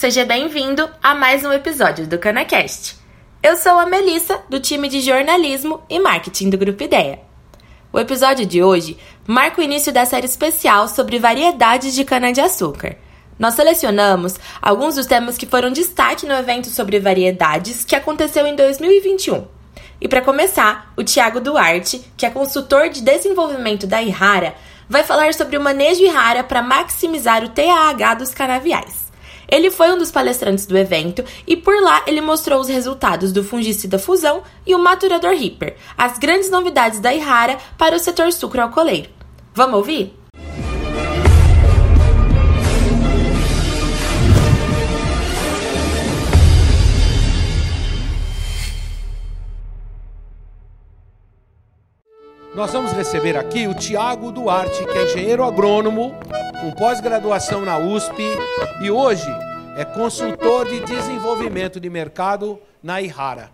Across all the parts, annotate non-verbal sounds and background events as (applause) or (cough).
Seja bem-vindo a mais um episódio do CanaCast. Eu sou a Melissa, do time de jornalismo e marketing do Grupo Ideia. O episódio de hoje marca o início da série especial sobre variedades de cana-de-açúcar. Nós selecionamos alguns dos temas que foram destaque no evento sobre variedades que aconteceu em 2021. E para começar, o Tiago Duarte, que é consultor de desenvolvimento da Ihara, vai falar sobre o manejo Ihara para maximizar o TAH dos canaviais. Ele foi um dos palestrantes do evento e por lá ele mostrou os resultados do fungicida fusão e o maturador Reaper, as grandes novidades da Ihara para o setor sucro-alcooleiro. Vamos ouvir? Nós vamos receber aqui o Tiago Duarte, que é engenheiro agrônomo, com pós-graduação na USP e hoje é consultor de desenvolvimento de mercado na Ihara.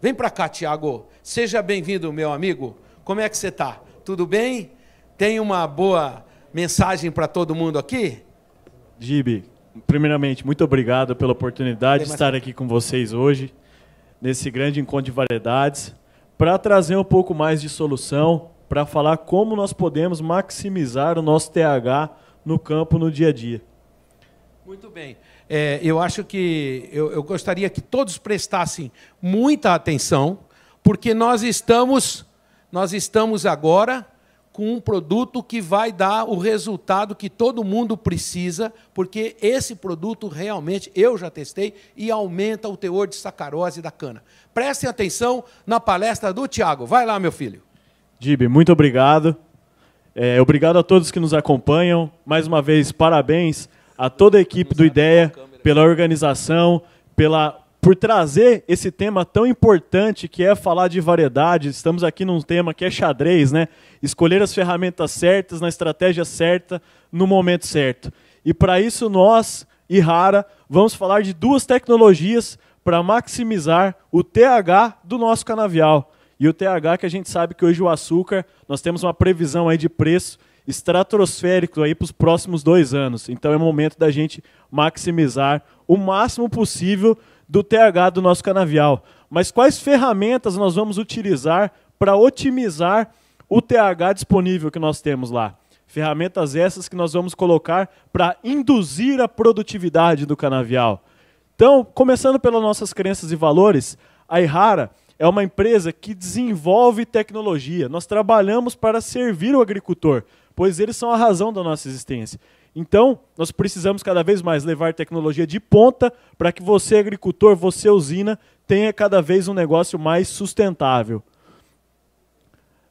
Vem para cá, Tiago. Seja bem-vindo, meu amigo. Como é que você está? Tudo bem? Tem uma boa mensagem para todo mundo aqui? Gibi, primeiramente, muito obrigado pela oportunidade de estar aqui com vocês hoje, nesse grande encontro de variedades para trazer um pouco mais de solução, para falar como nós podemos maximizar o nosso TH no campo no dia a dia. Muito bem. É, eu acho que eu, eu gostaria que todos prestassem muita atenção, porque nós estamos, nós estamos agora com um produto que vai dar o resultado que todo mundo precisa, porque esse produto realmente eu já testei e aumenta o teor de sacarose da cana. Prestem atenção na palestra do Tiago. Vai lá, meu filho. Dib, muito obrigado. É, obrigado a todos que nos acompanham. Mais uma vez, parabéns a toda a equipe do Ideia pela organização, pela por trazer esse tema tão importante que é falar de variedade. Estamos aqui num tema que é xadrez, né? Escolher as ferramentas certas, na estratégia certa, no momento certo. E para isso nós, e Rara, vamos falar de duas tecnologias para maximizar o TH do nosso canavial. E o TH que a gente sabe que hoje o açúcar, nós temos uma previsão aí de preço estratosférico aí para os próximos dois anos. Então é momento da gente maximizar o máximo possível do TH do nosso canavial. Mas quais ferramentas nós vamos utilizar para otimizar o TH disponível que nós temos lá? Ferramentas essas que nós vamos colocar para induzir a produtividade do canavial. Então, começando pelas nossas crenças e valores, a Ihara é uma empresa que desenvolve tecnologia. Nós trabalhamos para servir o agricultor, pois eles são a razão da nossa existência. Então, nós precisamos cada vez mais levar tecnologia de ponta para que você, agricultor, você, usina, tenha cada vez um negócio mais sustentável.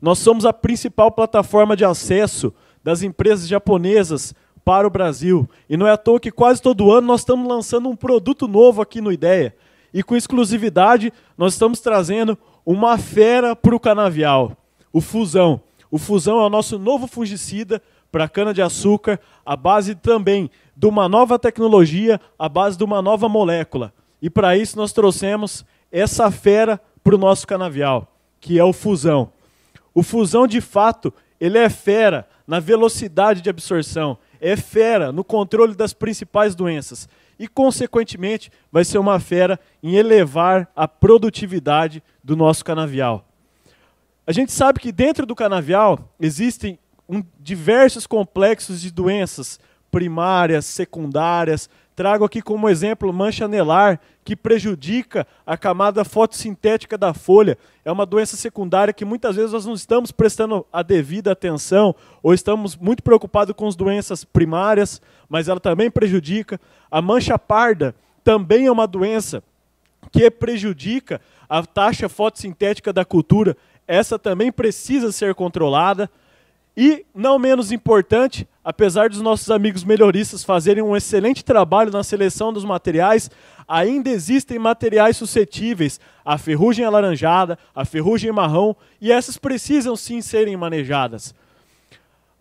Nós somos a principal plataforma de acesso das empresas japonesas para o Brasil. E não é à toa que quase todo ano nós estamos lançando um produto novo aqui no Ideia. E com exclusividade, nós estamos trazendo uma fera para o canavial, o Fusão. O Fusão é o nosso novo fungicida para cana-de-açúcar, a base também de uma nova tecnologia, a base de uma nova molécula. E para isso nós trouxemos essa fera para o nosso canavial, que é o fusão. O fusão, de fato, ele é fera na velocidade de absorção, é fera no controle das principais doenças e, consequentemente, vai ser uma fera em elevar a produtividade do nosso canavial. A gente sabe que dentro do canavial existem um, diversos complexos de doenças primárias, secundárias. Trago aqui como exemplo mancha anelar, que prejudica a camada fotossintética da folha. É uma doença secundária que muitas vezes nós não estamos prestando a devida atenção ou estamos muito preocupados com as doenças primárias, mas ela também prejudica. A mancha parda também é uma doença que prejudica a taxa fotossintética da cultura. Essa também precisa ser controlada. E, não menos importante, apesar dos nossos amigos melhoristas fazerem um excelente trabalho na seleção dos materiais, ainda existem materiais suscetíveis à ferrugem alaranjada, à ferrugem marrom, e essas precisam sim serem manejadas.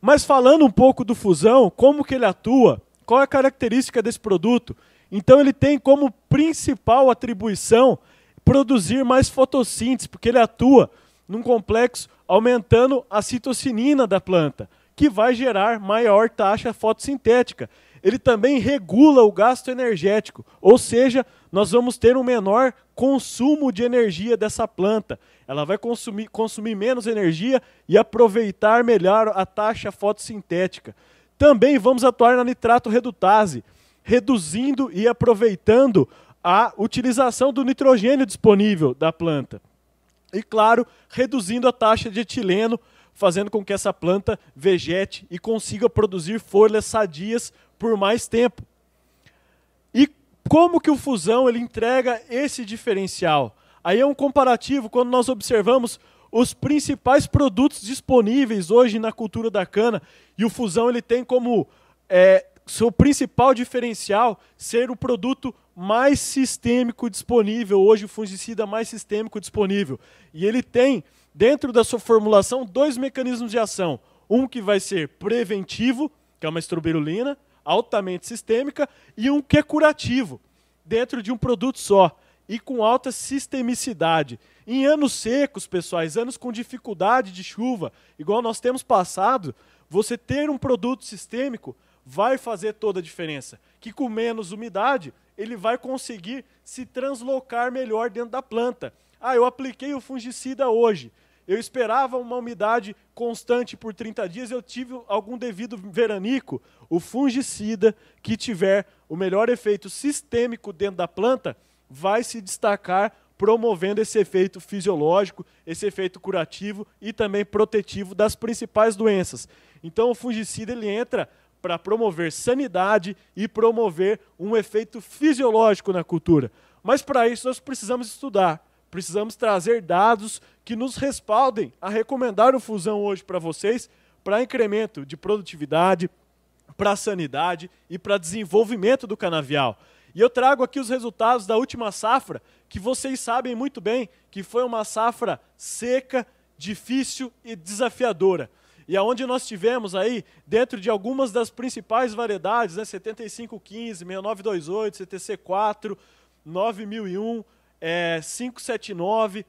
Mas falando um pouco do fusão, como que ele atua, qual é a característica desse produto? Então ele tem como principal atribuição produzir mais fotossíntese, porque ele atua num complexo aumentando a citocinina da planta, que vai gerar maior taxa fotossintética. ele também regula o gasto energético, ou seja, nós vamos ter um menor consumo de energia dessa planta. Ela vai consumir, consumir menos energia e aproveitar melhor a taxa fotossintética. Também vamos atuar na nitrato redutase, reduzindo e aproveitando a utilização do nitrogênio disponível da planta. E, claro, reduzindo a taxa de etileno, fazendo com que essa planta vegete e consiga produzir folhas sadias por mais tempo. E como que o fusão ele entrega esse diferencial? Aí é um comparativo quando nós observamos os principais produtos disponíveis hoje na cultura da cana e o fusão ele tem como é, seu principal diferencial ser o produto mais sistêmico disponível, hoje o fungicida mais sistêmico disponível. E ele tem, dentro da sua formulação, dois mecanismos de ação. Um que vai ser preventivo, que é uma estroberulina, altamente sistêmica, e um que é curativo, dentro de um produto só e com alta sistemicidade. Em anos secos, pessoais, anos com dificuldade de chuva, igual nós temos passado, você ter um produto sistêmico vai fazer toda a diferença. Que com menos umidade, ele vai conseguir se translocar melhor dentro da planta. Ah, eu apliquei o fungicida hoje. Eu esperava uma umidade constante por 30 dias, eu tive algum devido veranico. O fungicida que tiver o melhor efeito sistêmico dentro da planta vai se destacar promovendo esse efeito fisiológico, esse efeito curativo e também protetivo das principais doenças. Então o fungicida ele entra para promover sanidade e promover um efeito fisiológico na cultura. Mas para isso nós precisamos estudar, precisamos trazer dados que nos respaldem a recomendar o fusão hoje para vocês, para incremento de produtividade, para sanidade e para desenvolvimento do canavial. E eu trago aqui os resultados da última safra, que vocês sabem muito bem que foi uma safra seca, difícil e desafiadora e aonde nós tivemos aí, dentro de algumas das principais variedades, né, 7515, 6928, CTC4, 9001, é, 579,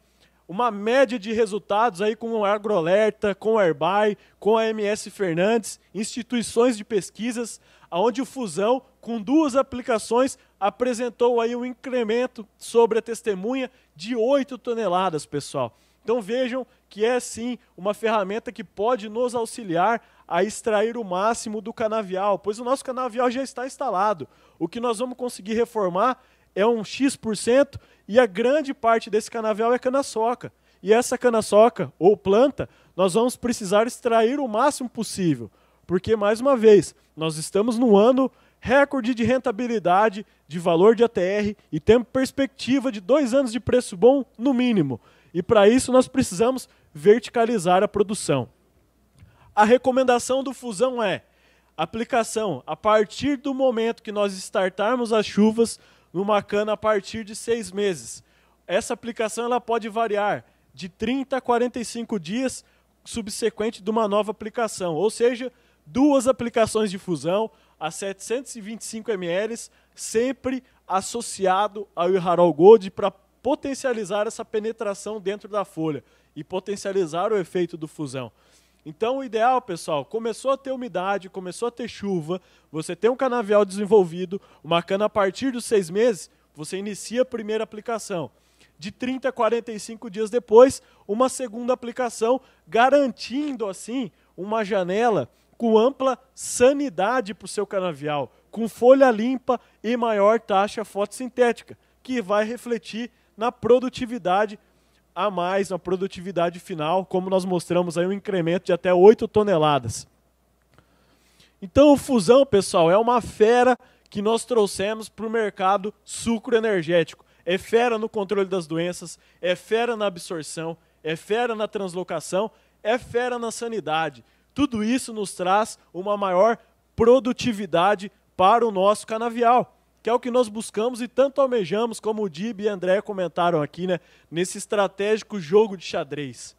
uma média de resultados aí com o AgroAlerta, com o Airbuy, com a MS Fernandes, instituições de pesquisas, aonde o Fusão, com duas aplicações, apresentou aí um incremento sobre a testemunha de 8 toneladas, pessoal. Então vejam que é sim uma ferramenta que pode nos auxiliar a extrair o máximo do canavial, pois o nosso canavial já está instalado. O que nós vamos conseguir reformar é um X% e a grande parte desse canavial é cana-soca. E essa cana-soca ou planta, nós vamos precisar extrair o máximo possível, porque mais uma vez, nós estamos no ano recorde de rentabilidade, de valor de ATR e temos perspectiva de dois anos de preço bom no mínimo. E para isso nós precisamos verticalizar a produção. A recomendação do Fusão é aplicação a partir do momento que nós startarmos as chuvas numa cana a partir de seis meses. Essa aplicação ela pode variar de 30 a 45 dias subsequente de uma nova aplicação, ou seja, duas aplicações de fusão a 725 ml, sempre associado ao Iharol Gold para potencializar essa penetração dentro da folha e potencializar o efeito do fusão. Então, o ideal, pessoal, começou a ter umidade, começou a ter chuva, você tem um canavial desenvolvido, uma cana a partir dos seis meses, você inicia a primeira aplicação. De 30 a 45 dias depois, uma segunda aplicação, garantindo, assim, uma janela com ampla sanidade para o seu canavial, com folha limpa e maior taxa fotossintética, que vai refletir na produtividade a mais, na produtividade final, como nós mostramos aí um incremento de até 8 toneladas. Então, o fusão, pessoal, é uma fera que nós trouxemos para o mercado sucro energético. É fera no controle das doenças, é fera na absorção, é fera na translocação, é fera na sanidade. Tudo isso nos traz uma maior produtividade para o nosso canavial que é o que nós buscamos e tanto almejamos, como o Dib e André comentaram aqui, né, nesse estratégico jogo de xadrez.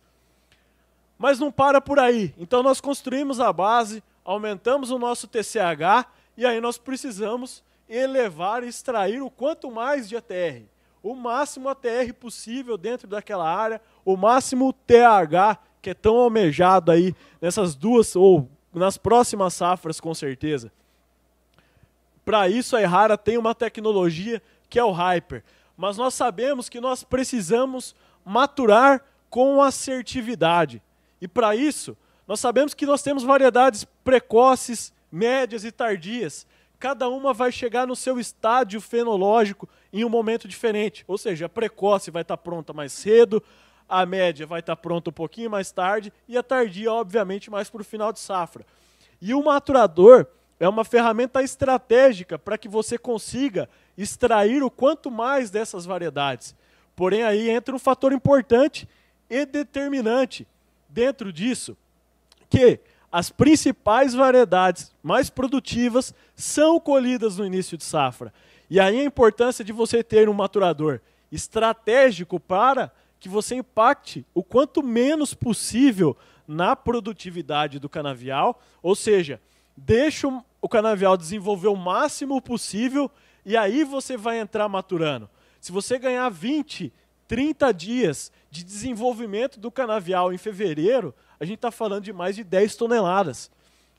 Mas não para por aí. Então nós construímos a base, aumentamos o nosso TCH e aí nós precisamos elevar e extrair o quanto mais de ATR. O máximo ATR possível dentro daquela área, o máximo TH, que é tão almejado aí nessas duas ou nas próximas safras com certeza. Para isso, a Errara tem uma tecnologia que é o Hyper. Mas nós sabemos que nós precisamos maturar com assertividade. E para isso, nós sabemos que nós temos variedades precoces, médias e tardias. Cada uma vai chegar no seu estágio fenológico em um momento diferente. Ou seja, a precoce vai estar pronta mais cedo, a média vai estar pronta um pouquinho mais tarde e a tardia, obviamente, mais para o final de safra. E o maturador é uma ferramenta estratégica para que você consiga extrair o quanto mais dessas variedades. Porém, aí entra um fator importante e determinante dentro disso, que as principais variedades mais produtivas são colhidas no início de safra. E aí a importância de você ter um maturador estratégico para que você impacte o quanto menos possível na produtividade do canavial, ou seja, deixa o canavial desenvolver o máximo possível e aí você vai entrar maturando. Se você ganhar 20, 30 dias de desenvolvimento do canavial em fevereiro, a gente está falando de mais de 10 toneladas.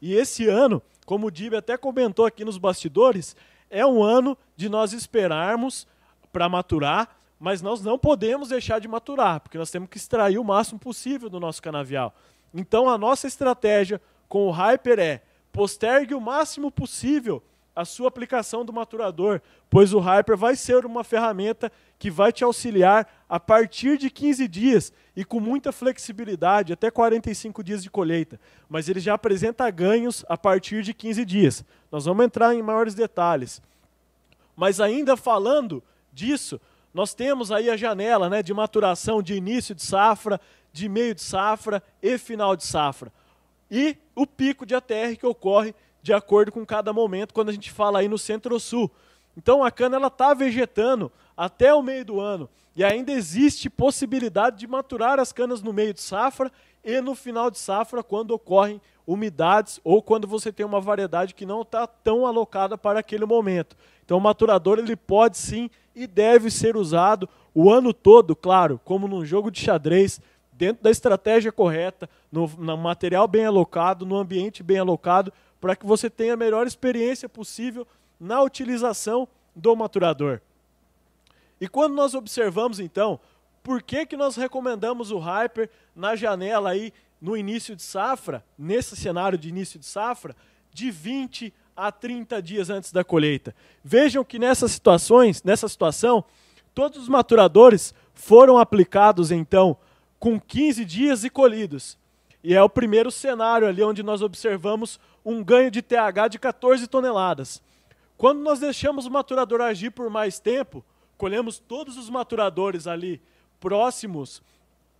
E esse ano, como o Dib até comentou aqui nos bastidores, é um ano de nós esperarmos para maturar, mas nós não podemos deixar de maturar, porque nós temos que extrair o máximo possível do nosso canavial. Então a nossa estratégia com o Hyper é postergue o máximo possível a sua aplicação do maturador, pois o Hyper vai ser uma ferramenta que vai te auxiliar a partir de 15 dias e com muita flexibilidade, até 45 dias de colheita. Mas ele já apresenta ganhos a partir de 15 dias. Nós vamos entrar em maiores detalhes. Mas ainda falando disso, nós temos aí a janela né, de maturação de início de safra, de meio de safra e final de safra. E o pico de ATR que ocorre de acordo com cada momento, quando a gente fala aí no centro-sul. Então a cana ela está vegetando até o meio do ano e ainda existe possibilidade de maturar as canas no meio de safra e no final de safra quando ocorrem umidades ou quando você tem uma variedade que não está tão alocada para aquele momento. Então o maturador ele pode sim e deve ser usado o ano todo, claro, como num jogo de xadrez, dentro da estratégia correta, no, no material bem alocado, no ambiente bem alocado, para que você tenha a melhor experiência possível na utilização do maturador. E quando nós observamos então, por que, que nós recomendamos o Hyper na janela aí no início de safra, nesse cenário de início de safra, de 20 a 30 dias antes da colheita. Vejam que nessas situações, nessa situação, todos os maturadores foram aplicados então com 15 dias e colhidos. E é o primeiro cenário ali onde nós observamos um ganho de TH de 14 toneladas. Quando nós deixamos o maturador agir por mais tempo, colhemos todos os maturadores ali próximos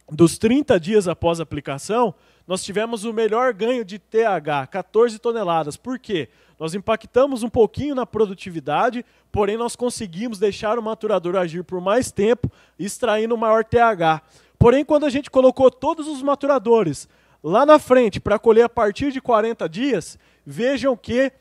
dos 30 dias após a aplicação, nós tivemos o melhor ganho de TH, 14 toneladas. Por quê? Nós impactamos um pouquinho na produtividade, porém nós conseguimos deixar o maturador agir por mais tempo, extraindo maior TH. Porém, quando a gente colocou todos os maturadores Lá na frente, para colher a partir de 40 dias, vejam que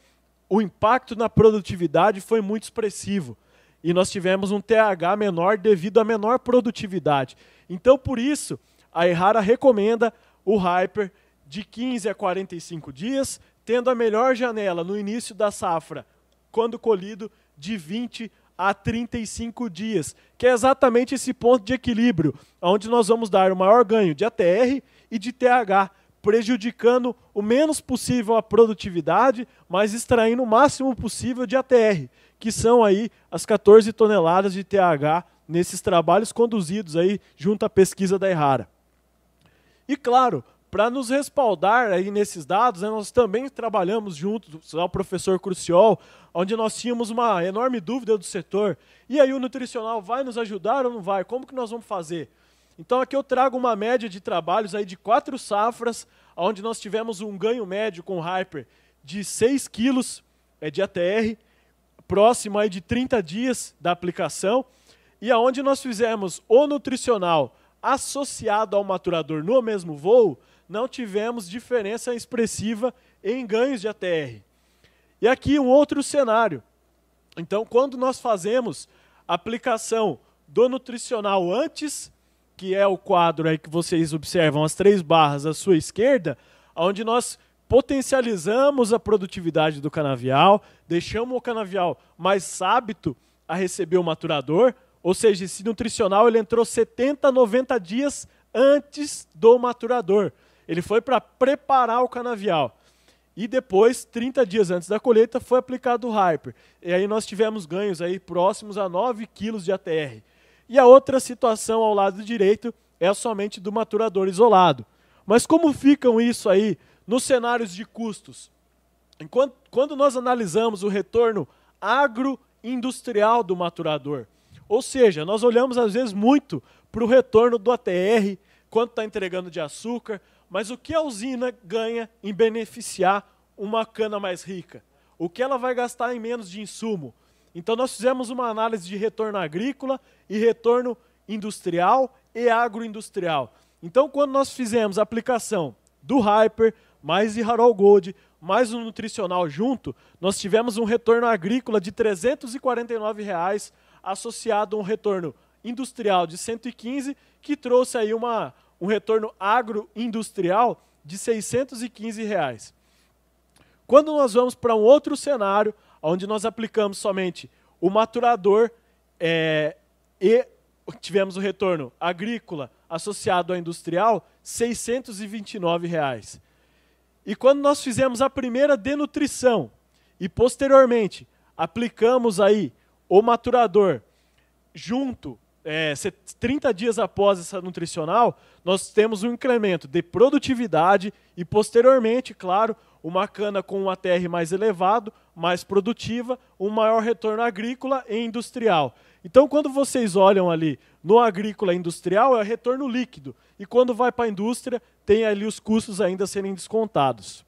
o impacto na produtividade foi muito expressivo. E nós tivemos um TH menor devido à menor produtividade. Então, por isso, a Errara recomenda o Hyper de 15 a 45 dias, tendo a melhor janela no início da safra, quando colhido, de 20 a 35 dias, que é exatamente esse ponto de equilíbrio, onde nós vamos dar o maior ganho de ATR e de TH, prejudicando o menos possível a produtividade, mas extraindo o máximo possível de ATR, que são aí as 14 toneladas de TH nesses trabalhos conduzidos aí junto à pesquisa da Errara. E claro, para nos respaldar aí nesses dados, né, nós também trabalhamos junto ao professor Cruciol, onde nós tínhamos uma enorme dúvida do setor. E aí o nutricional vai nos ajudar ou não vai? Como que nós vamos fazer? Então aqui eu trago uma média de trabalhos aí de quatro safras, onde nós tivemos um ganho médio com Hyper de 6 quilos é, de ATR, próximo aí de 30 dias da aplicação, e aonde nós fizemos o nutricional associado ao maturador no mesmo voo, não tivemos diferença expressiva em ganhos de ATR. E aqui um outro cenário. Então, quando nós fazemos aplicação do nutricional antes que é o quadro aí que vocês observam, as três barras à sua esquerda, onde nós potencializamos a produtividade do canavial, deixamos o canavial mais hábito a receber o maturador, ou seja, esse nutricional ele entrou 70, 90 dias antes do maturador. Ele foi para preparar o canavial. E depois, 30 dias antes da colheita, foi aplicado o Hyper. E aí nós tivemos ganhos aí próximos a 9 quilos de ATR. E a outra situação ao lado direito é somente do maturador isolado. Mas como ficam isso aí nos cenários de custos? Enquanto, quando nós analisamos o retorno agroindustrial do maturador, ou seja, nós olhamos às vezes muito para o retorno do ATR, quanto está entregando de açúcar, mas o que a usina ganha em beneficiar uma cana mais rica? O que ela vai gastar em menos de insumo? Então nós fizemos uma análise de retorno agrícola e retorno industrial e agroindustrial. Então quando nós fizemos a aplicação do Hyper, mais de Harold Gold, mais o um nutricional junto, nós tivemos um retorno agrícola de 349 reais, associado a um retorno industrial de 115, que trouxe aí uma, um retorno agroindustrial de 615 reais. Quando nós vamos para um outro cenário, onde nós aplicamos somente o maturador é, e tivemos o retorno agrícola associado ao industrial, 629 reais. E quando nós fizemos a primeira denutrição e posteriormente aplicamos aí o maturador junto é, 30 dias após essa nutricional, nós temos um incremento de produtividade e, posteriormente, claro, uma cana com um ATR mais elevado, mais produtiva, um maior retorno agrícola e industrial. Então, quando vocês olham ali no agrícola industrial, é retorno líquido. E quando vai para a indústria, tem ali os custos ainda serem descontados.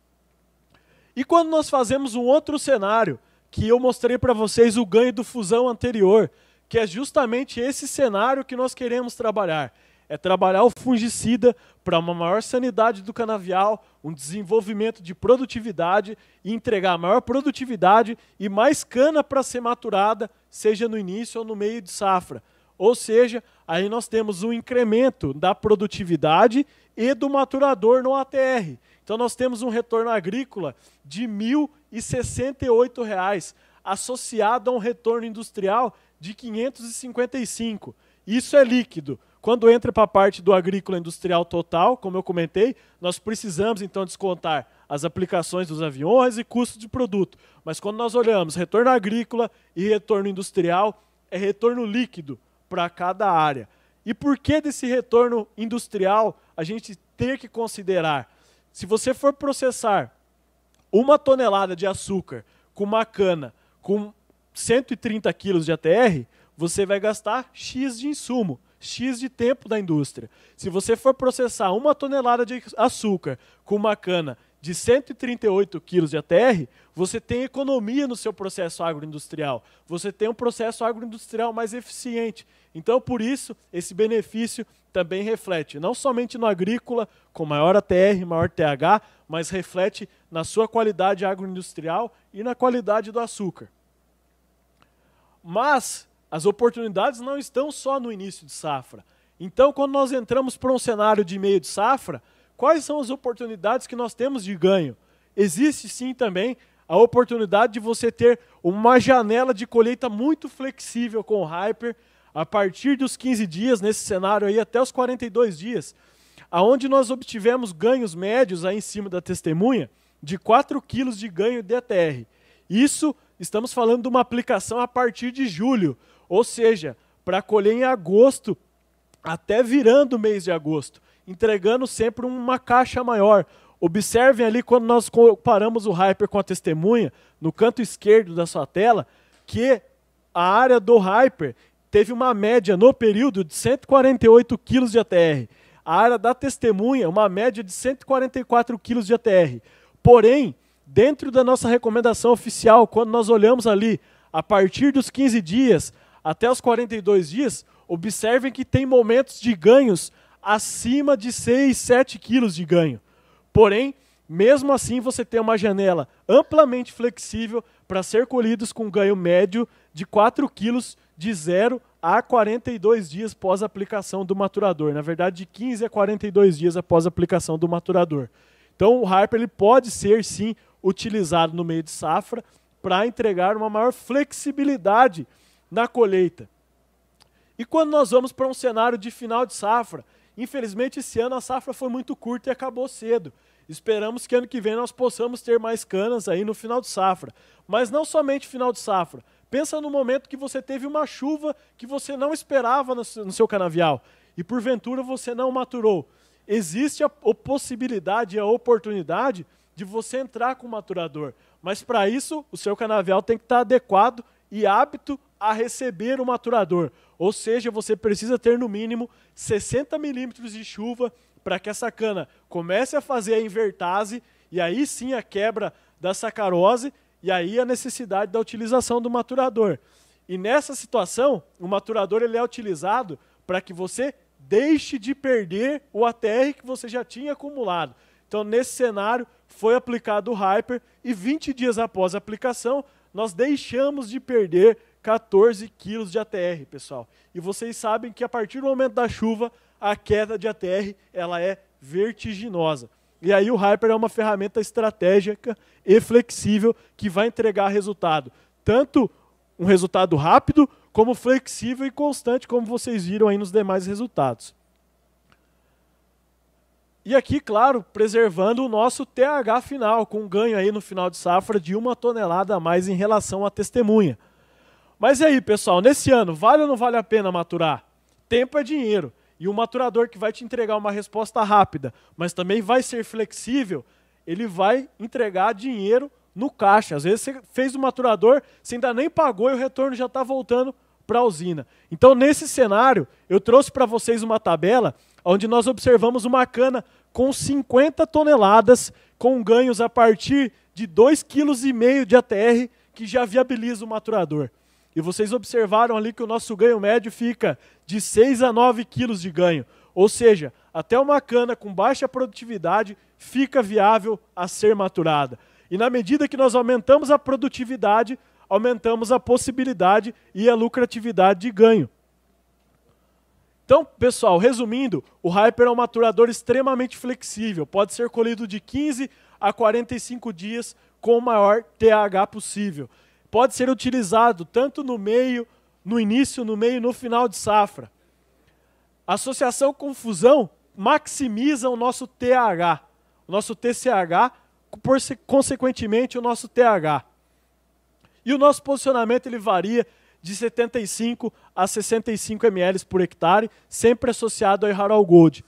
E quando nós fazemos um outro cenário, que eu mostrei para vocês o ganho do fusão anterior, que é justamente esse cenário que nós queremos trabalhar. É trabalhar o fungicida para uma maior sanidade do canavial, um desenvolvimento de produtividade e entregar maior produtividade e mais cana para ser maturada, seja no início ou no meio de safra. Ou seja, aí nós temos um incremento da produtividade e do maturador no ATR. Então nós temos um retorno agrícola de R$ 1.068, associado a um retorno industrial de 555. Isso é líquido. Quando entra para a parte do agrícola industrial total, como eu comentei, nós precisamos então descontar as aplicações dos aviões e custos de produto. Mas quando nós olhamos retorno agrícola e retorno industrial, é retorno líquido para cada área. E por que desse retorno industrial a gente ter que considerar? Se você for processar uma tonelada de açúcar com uma cana com 130 quilos de ATR, você vai gastar X de insumo, X de tempo da indústria. Se você for processar uma tonelada de açúcar com uma cana de 138 quilos de ATR, você tem economia no seu processo agroindustrial. Você tem um processo agroindustrial mais eficiente. Então, por isso, esse benefício também reflete não somente no agrícola, com maior ATR, maior TH, mas reflete na sua qualidade agroindustrial e na qualidade do açúcar. Mas as oportunidades não estão só no início de safra. Então, quando nós entramos para um cenário de meio de safra, quais são as oportunidades que nós temos de ganho? Existe sim também a oportunidade de você ter uma janela de colheita muito flexível com o Hyper, a partir dos 15 dias, nesse cenário aí, até os 42 dias, aonde nós obtivemos ganhos médios aí em cima da testemunha de 4 quilos de ganho de ATR. Isso estamos falando de uma aplicação a partir de julho, ou seja, para colher em agosto, até virando o mês de agosto, entregando sempre uma caixa maior. Observem ali quando nós comparamos o Hyper com a testemunha, no canto esquerdo da sua tela, que a área do Hyper teve uma média no período de 148 kg de ATR. A área da testemunha, uma média de 144 kg de ATR. Porém, dentro da nossa recomendação oficial, quando nós olhamos ali a partir dos 15 dias até os 42 dias, observem que tem momentos de ganhos acima de 6, 7 quilos de ganho. Porém, mesmo assim, você tem uma janela amplamente flexível para ser colhidos com ganho médio de 4 quilos de 0 a 42 dias após a aplicação do maturador. Na verdade, de 15 a 42 dias após a aplicação do maturador. Então o Hyper ele pode ser sim utilizado no meio de safra para entregar uma maior flexibilidade na colheita. E quando nós vamos para um cenário de final de safra, infelizmente esse ano a safra foi muito curta e acabou cedo. Esperamos que ano que vem nós possamos ter mais canas aí no final de safra. Mas não somente final de safra. Pensa no momento que você teve uma chuva que você não esperava no seu canavial e porventura você não maturou. Existe a possibilidade e a oportunidade de você entrar com o maturador. Mas para isso, o seu canavial tem que estar adequado e apto a receber o maturador. Ou seja, você precisa ter no mínimo 60 milímetros de chuva para que essa cana comece a fazer a invertase e aí sim a quebra da sacarose e aí a necessidade da utilização do maturador. E nessa situação, o maturador ele é utilizado para que você deixe de perder o ATR que você já tinha acumulado. Então, nesse cenário, foi aplicado o Hyper e 20 dias após a aplicação, nós deixamos de perder 14 quilos de ATR, pessoal. E vocês sabem que a partir do momento da chuva, a queda de ATR ela é vertiginosa. E aí o Hyper é uma ferramenta estratégica e flexível que vai entregar resultado. Tanto um resultado rápido, como flexível e constante, como vocês viram aí nos demais resultados. E aqui, claro, preservando o nosso TH final, com ganho aí no final de safra de uma tonelada a mais em relação à testemunha. Mas e aí, pessoal, nesse ano, vale ou não vale a pena maturar? Tempo é dinheiro. E um maturador que vai te entregar uma resposta rápida, mas também vai ser flexível, ele vai entregar dinheiro no caixa. Às vezes você fez o maturador, você ainda nem pagou e o retorno já está voltando para a usina. Então, nesse cenário, eu trouxe para vocês uma tabela onde nós observamos uma cana com 50 toneladas, com ganhos a partir de 2,5 kg de ATR, que já viabiliza o maturador. E vocês observaram ali que o nosso ganho médio fica de 6 a 9 quilos de ganho. Ou seja, até uma cana com baixa produtividade fica viável a ser maturada. E na medida que nós aumentamos a produtividade, aumentamos a possibilidade e a lucratividade de ganho. Então, pessoal, resumindo, o Hyper é um maturador extremamente flexível, pode ser colhido de 15 a 45 dias com o maior TH possível. Pode ser utilizado tanto no meio, no início, no meio e no final de safra. Associação com fusão maximiza o nosso TH, o nosso TCH, por, consequentemente o nosso TH. E o nosso posicionamento ele varia de 75 a 65 ml por hectare, sempre associado ao Haral Gold.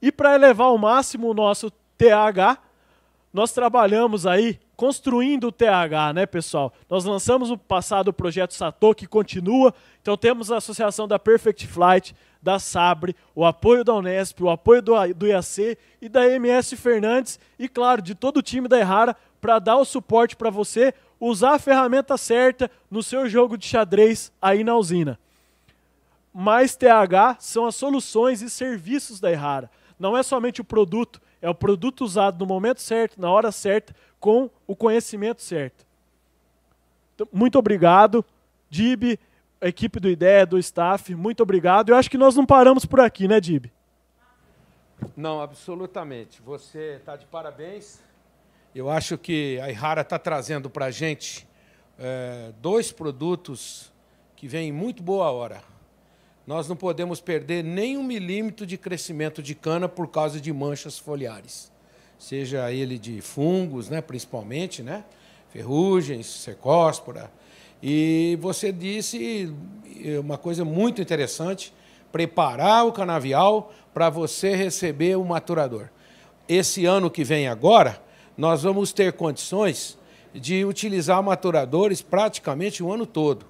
E para elevar ao máximo o nosso TH, nós trabalhamos aí construindo o TH, né, pessoal? Nós lançamos o passado o projeto Sato, que continua. Então temos a associação da Perfect Flight, da Sabre, o apoio da Unesp, o apoio do, do IAC e da MS Fernandes e, claro, de todo o time da Errara para dar o suporte para você usar a ferramenta certa no seu jogo de xadrez aí na usina. Mais TH são as soluções e serviços da Errara. Não é somente o produto, é o produto usado no momento certo, na hora certa, com o conhecimento certo. Então, muito obrigado, Dib, equipe do IDEA, do staff, muito obrigado. Eu acho que nós não paramos por aqui, né, Dib? Não, absolutamente. Você está de parabéns. Eu acho que a Ihara está trazendo para a gente é, dois produtos que vêm em muito boa hora. Nós não podemos perder nem um milímetro de crescimento de cana por causa de manchas foliares, seja ele de fungos, né, principalmente, né, ferrugens, secóspora. E você disse uma coisa muito interessante: preparar o canavial para você receber o maturador. Esse ano que vem agora, nós vamos ter condições de utilizar maturadores praticamente o ano todo.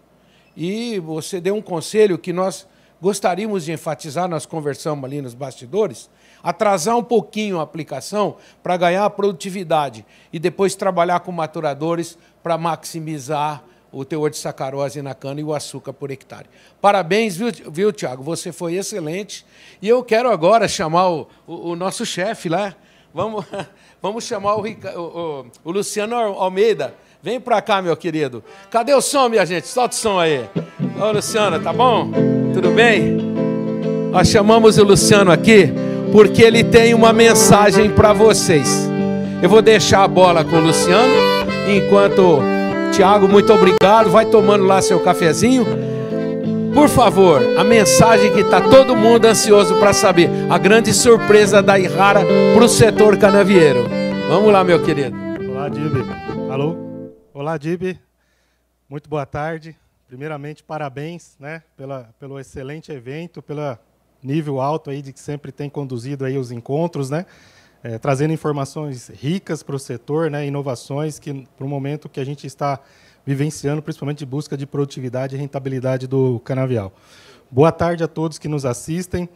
E você deu um conselho que nós gostaríamos de enfatizar, nós conversamos ali nos bastidores, atrasar um pouquinho a aplicação para ganhar produtividade e depois trabalhar com maturadores para maximizar o teor de sacarose na cana e o açúcar por hectare. Parabéns, viu, viu Tiago? Você foi excelente. E eu quero agora chamar o, o, o nosso chefe lá. Vamos, (laughs) Vamos chamar o, o, o Luciano Almeida. Vem para cá, meu querido. Cadê o som, minha gente? Solta o som aí. Ô, Luciano, tá bom? Tudo bem? Nós chamamos o Luciano aqui porque ele tem uma mensagem para vocês. Eu vou deixar a bola com o Luciano, enquanto Tiago, muito obrigado. Vai tomando lá seu cafezinho. Por favor, a mensagem que está todo mundo ansioso para saber, a grande surpresa da Irrara para o setor canavieiro. Vamos lá, meu querido. Olá, Dib. Alô? Olá, Dib. Muito boa tarde. Primeiramente, parabéns, né, pela, pelo excelente evento, pelo nível alto aí de que sempre tem conduzido aí os encontros, né, é, trazendo informações ricas para o setor, né, inovações que para o momento que a gente está vivenciando, principalmente de busca de produtividade e rentabilidade do canavial. Boa tarde a todos que nos assistem.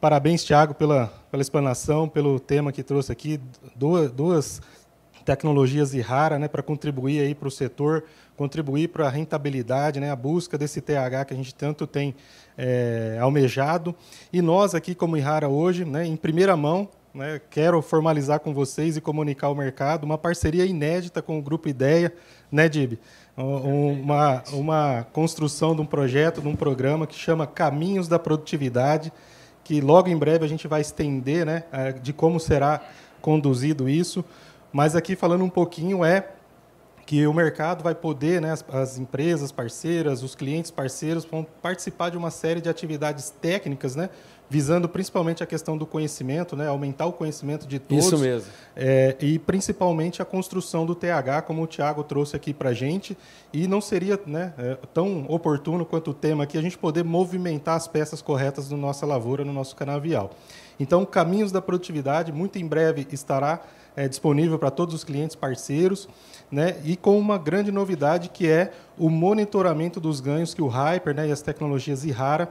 Parabéns, Tiago, pela, pela explanação, pelo tema que trouxe aqui. Duas, duas tecnologias rara né, para contribuir aí para o setor, contribuir para a rentabilidade, né, a busca desse TH que a gente tanto tem é, almejado. E nós aqui, como Irara hoje, né, em primeira mão, né, quero formalizar com vocês e comunicar ao mercado uma parceria inédita com o Grupo Ideia, né, Dib? Uma, uma construção de um projeto, de um programa que chama Caminhos da Produtividade, que logo em breve a gente vai estender né, de como será conduzido isso. Mas aqui falando um pouquinho é que o mercado vai poder, né, as, as, empresas parceiras, os clientes parceiros vão participar de uma série de atividades técnicas, né, visando principalmente a questão do conhecimento, né, aumentar o conhecimento de todos. Isso mesmo. É, e principalmente a construção do TH, como o Tiago trouxe aqui para a gente. E não seria né, é, tão oportuno quanto o tema aqui a gente poder movimentar as peças corretas na nossa lavoura, no nosso canavial. Então, Caminhos da Produtividade, muito em breve estará é, disponível para todos os clientes parceiros, né, e com uma grande novidade que é o monitoramento dos ganhos que o Hyper né, e as tecnologias Ihara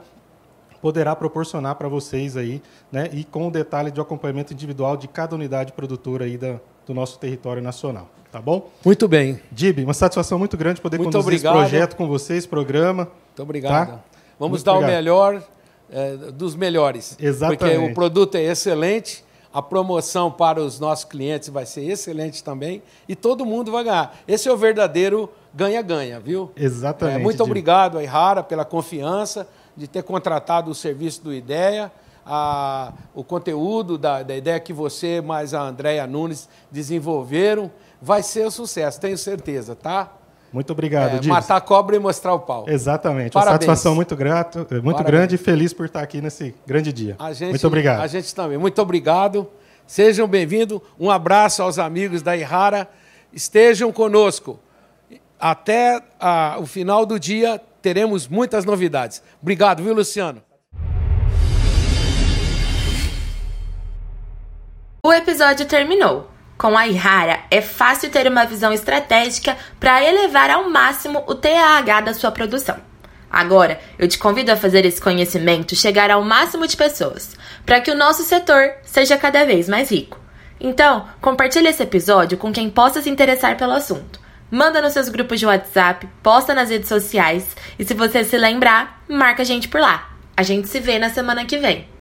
poderá proporcionar para vocês aí, né, e com o detalhe de acompanhamento individual de cada unidade produtora aí da, do nosso território nacional. Tá bom? Muito bem. Dib, uma satisfação muito grande poder muito conduzir obrigado. esse projeto com vocês, programa. Muito obrigado. Tá? Vamos muito dar obrigado. o melhor é, dos melhores. Exatamente. Porque o produto é excelente, a promoção para os nossos clientes vai ser excelente também e todo mundo vai ganhar. Esse é o verdadeiro ganha-ganha, viu? Exatamente. É, muito obrigado, Ayrara, pela confiança de ter contratado o serviço do IDEA, a, o conteúdo da, da ideia que você mais a Andréia Nunes desenvolveram. Vai ser um sucesso, tenho certeza, tá? Muito obrigado, é, Matar a cobra e mostrar o pau. Exatamente. Parabéns. Uma satisfação muito, grato, muito Parabéns. grande e feliz por estar aqui nesse grande dia. Gente, muito obrigado. A gente também. Muito obrigado. Sejam bem-vindos. Um abraço aos amigos da Ihara. Estejam conosco. Até a, o final do dia teremos muitas novidades. Obrigado, viu, Luciano? O episódio terminou. Com a Ihara, é fácil ter uma visão estratégica para elevar ao máximo o TAH da sua produção. Agora, eu te convido a fazer esse conhecimento chegar ao máximo de pessoas, para que o nosso setor seja cada vez mais rico. Então, compartilhe esse episódio com quem possa se interessar pelo assunto. Manda nos seus grupos de WhatsApp, posta nas redes sociais e se você se lembrar, marca a gente por lá. A gente se vê na semana que vem.